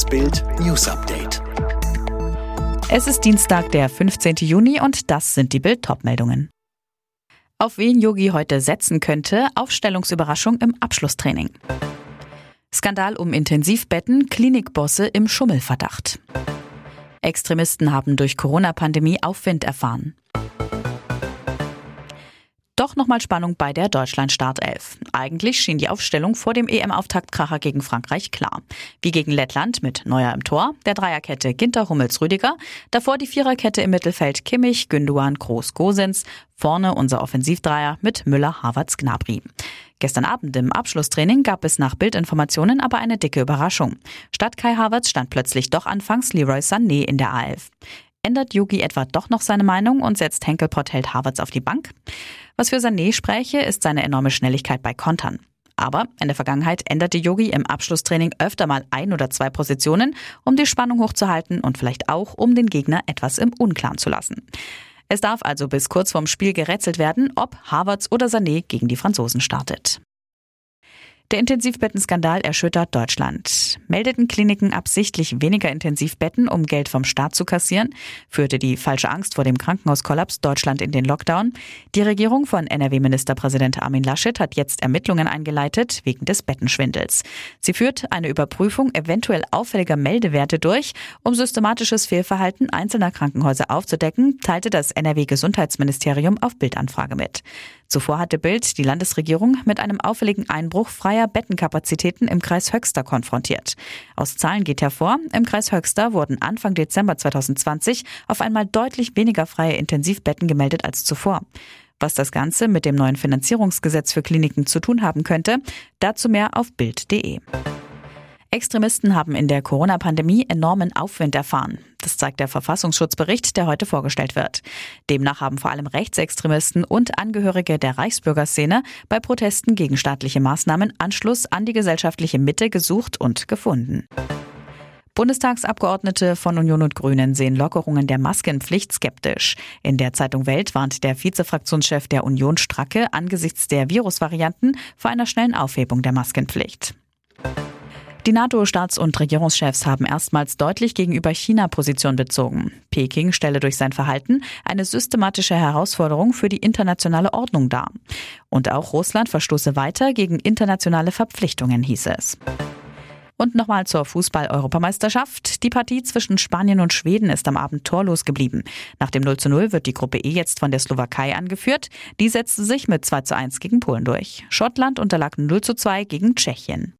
Das Bild News Update. Es ist Dienstag, der 15. Juni und das sind die Bild meldungen Auf wen Yogi heute setzen könnte, Aufstellungsüberraschung im Abschlusstraining. Skandal um Intensivbetten, Klinikbosse im Schummelverdacht. Extremisten haben durch Corona-Pandemie Aufwind erfahren. Doch nochmal Spannung bei der Deutschland-Startelf. Eigentlich schien die Aufstellung vor dem EM-Auftaktkracher gegen Frankreich klar. Wie gegen Lettland mit Neuer im Tor, der Dreierkette Ginter, Hummels, Rüdiger, davor die Viererkette im Mittelfeld Kimmich, Günduan, Groß, Gosens, vorne unser Offensivdreier mit Müller, Havertz, Gnabry. Gestern Abend im Abschlusstraining gab es nach Bildinformationen aber eine dicke Überraschung. Statt Kai Havertz stand plötzlich doch anfangs Leroy Sané in der A11. Ändert Yogi etwa doch noch seine Meinung und setzt Henkelpott hält Havertz auf die Bank? Was für Sané spräche, ist seine enorme Schnelligkeit bei Kontern. Aber in der Vergangenheit änderte Yogi im Abschlusstraining öfter mal ein oder zwei Positionen, um die Spannung hochzuhalten und vielleicht auch, um den Gegner etwas im Unklaren zu lassen. Es darf also bis kurz vorm Spiel gerätselt werden, ob Havertz oder Sané gegen die Franzosen startet. Der Intensivbettenskandal erschüttert Deutschland. Meldeten Kliniken absichtlich weniger Intensivbetten, um Geld vom Staat zu kassieren? Führte die falsche Angst vor dem Krankenhauskollaps Deutschland in den Lockdown? Die Regierung von NRW-Ministerpräsident Armin Laschet hat jetzt Ermittlungen eingeleitet wegen des Bettenschwindels. Sie führt eine Überprüfung eventuell auffälliger Meldewerte durch, um systematisches Fehlverhalten einzelner Krankenhäuser aufzudecken, teilte das NRW-Gesundheitsministerium auf Bildanfrage mit. Zuvor hatte Bild die Landesregierung mit einem auffälligen Einbruch freier Bettenkapazitäten im Kreis Höxter konfrontiert. Aus Zahlen geht hervor, im Kreis Höxter wurden Anfang Dezember 2020 auf einmal deutlich weniger freie Intensivbetten gemeldet als zuvor. Was das Ganze mit dem neuen Finanzierungsgesetz für Kliniken zu tun haben könnte, dazu mehr auf Bild.de. Extremisten haben in der Corona-Pandemie enormen Aufwind erfahren. Das zeigt der Verfassungsschutzbericht, der heute vorgestellt wird. Demnach haben vor allem Rechtsextremisten und Angehörige der Reichsbürgerszene bei Protesten gegen staatliche Maßnahmen Anschluss an die gesellschaftliche Mitte gesucht und gefunden. Bundestagsabgeordnete von Union und Grünen sehen Lockerungen der Maskenpflicht skeptisch. In der Zeitung Welt warnt der Vizefraktionschef der Union Stracke angesichts der Virusvarianten vor einer schnellen Aufhebung der Maskenpflicht. Die NATO-Staats- und Regierungschefs haben erstmals deutlich gegenüber China Position bezogen. Peking stelle durch sein Verhalten eine systematische Herausforderung für die internationale Ordnung dar. Und auch Russland verstoße weiter gegen internationale Verpflichtungen, hieß es. Und nochmal zur Fußball-Europameisterschaft. Die Partie zwischen Spanien und Schweden ist am Abend torlos geblieben. Nach dem 0 zu 0 wird die Gruppe E jetzt von der Slowakei angeführt. Die setzte sich mit 2 zu 1 gegen Polen durch. Schottland unterlag 0 zu 2 gegen Tschechien.